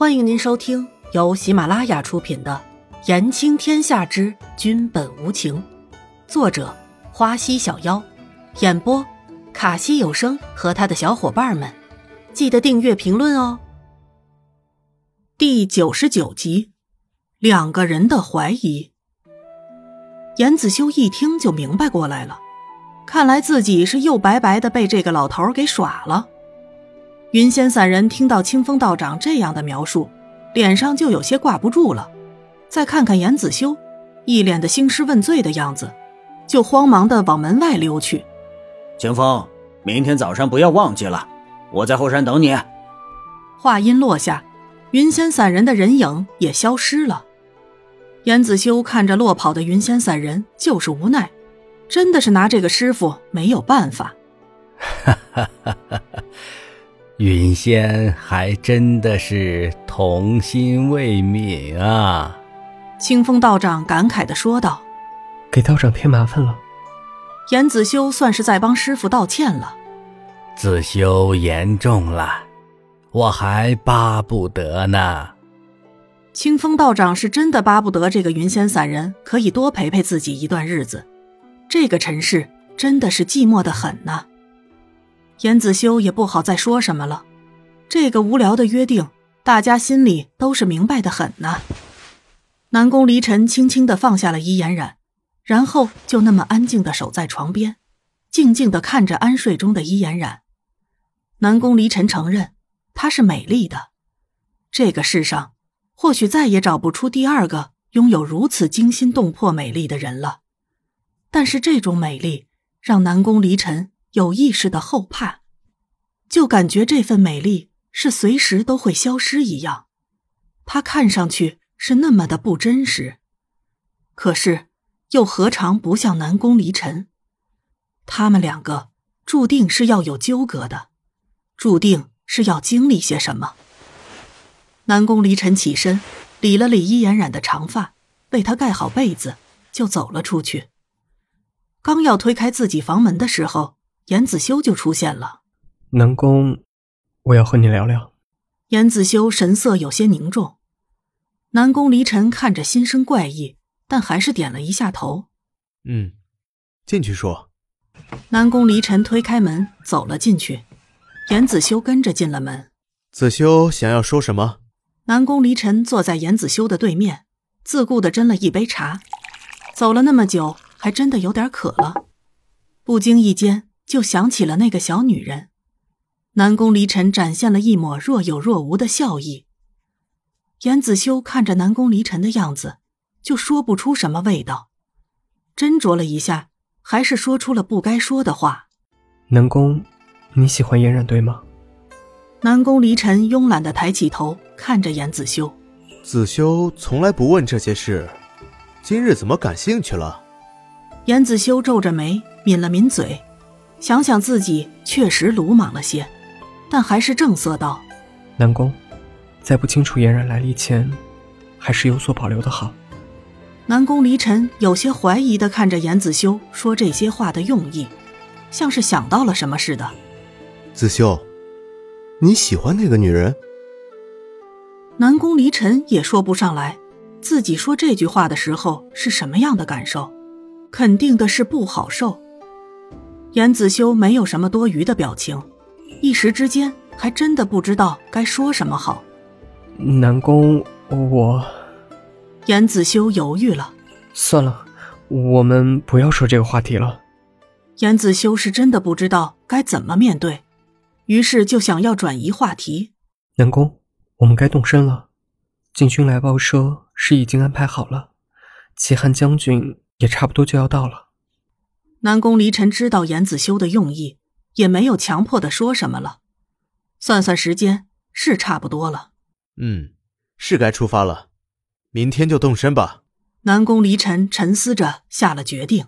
欢迎您收听由喜马拉雅出品的《言情天下之君本无情》，作者花溪小妖，演播卡西有声和他的小伙伴们。记得订阅、评论哦。第九十九集，两个人的怀疑。严子修一听就明白过来了，看来自己是又白白的被这个老头给耍了。云仙散人听到清风道长这样的描述，脸上就有些挂不住了。再看看严子修，一脸的兴师问罪的样子，就慌忙的往门外溜去。清风，明天早上不要忘记了，我在后山等你。话音落下，云仙散人的人影也消失了。严子修看着落跑的云仙散人，就是无奈，真的是拿这个师傅没有办法。哈哈哈哈哈。云仙还真的是童心未泯啊！清风道长感慨的说道：“给道长添麻烦了。”严子修算是在帮师傅道歉了。子修言重了，我还巴不得呢。清风道长是真的巴不得这个云仙散人可以多陪陪自己一段日子，这个尘世真的是寂寞的很呐。严子修也不好再说什么了，这个无聊的约定，大家心里都是明白的很呢。南宫离尘轻轻的放下了伊颜染，然后就那么安静的守在床边，静静的看着安睡中的伊颜染。南宫离尘承认，她是美丽的，这个世上或许再也找不出第二个拥有如此惊心动魄美丽的人了。但是这种美丽让南宫离尘。有意识的后怕，就感觉这份美丽是随时都会消失一样。它看上去是那么的不真实，可是又何尝不像南宫离尘？他们两个注定是要有纠葛的，注定是要经历些什么。南宫离尘起身，理了理伊颜染的长发，为她盖好被子，就走了出去。刚要推开自己房门的时候。严子修就出现了，南宫，我要和你聊聊。严子修神色有些凝重，南宫离尘看着心生怪异，但还是点了一下头。嗯，进去说。南宫离尘推开门走了进去，严子修跟着进了门。子修想要说什么？南宫离尘坐在严子修的对面，自顾的斟了一杯茶。走了那么久，还真的有点渴了，不经意间。就想起了那个小女人，南宫离尘展现了一抹若有若无的笑意。严子修看着南宫离尘的样子，就说不出什么味道。斟酌了一下，还是说出了不该说的话。南宫，你喜欢嫣然对吗？南宫离尘慵懒的抬起头，看着严子修。子修从来不问这些事，今日怎么感兴趣了？严子修皱着眉，抿了抿嘴。想想自己确实鲁莽了些，但还是正色道：“南宫，在不清楚嫣然来历前，还是有所保留的好。”南宫离尘有些怀疑的看着严子修说这些话的用意，像是想到了什么似的。子修，你喜欢那个女人？南宫离尘也说不上来，自己说这句话的时候是什么样的感受，肯定的是不好受。严子修没有什么多余的表情，一时之间还真的不知道该说什么好。南宫，我……严子修犹豫了。算了，我们不要说这个话题了。严子修是真的不知道该怎么面对，于是就想要转移话题。南宫，我们该动身了。禁军来报说是已经安排好了，齐汉将军也差不多就要到了。南宫离尘知道严子修的用意，也没有强迫的说什么了。算算时间，是差不多了。嗯，是该出发了，明天就动身吧。南宫离尘沉思着，下了决定。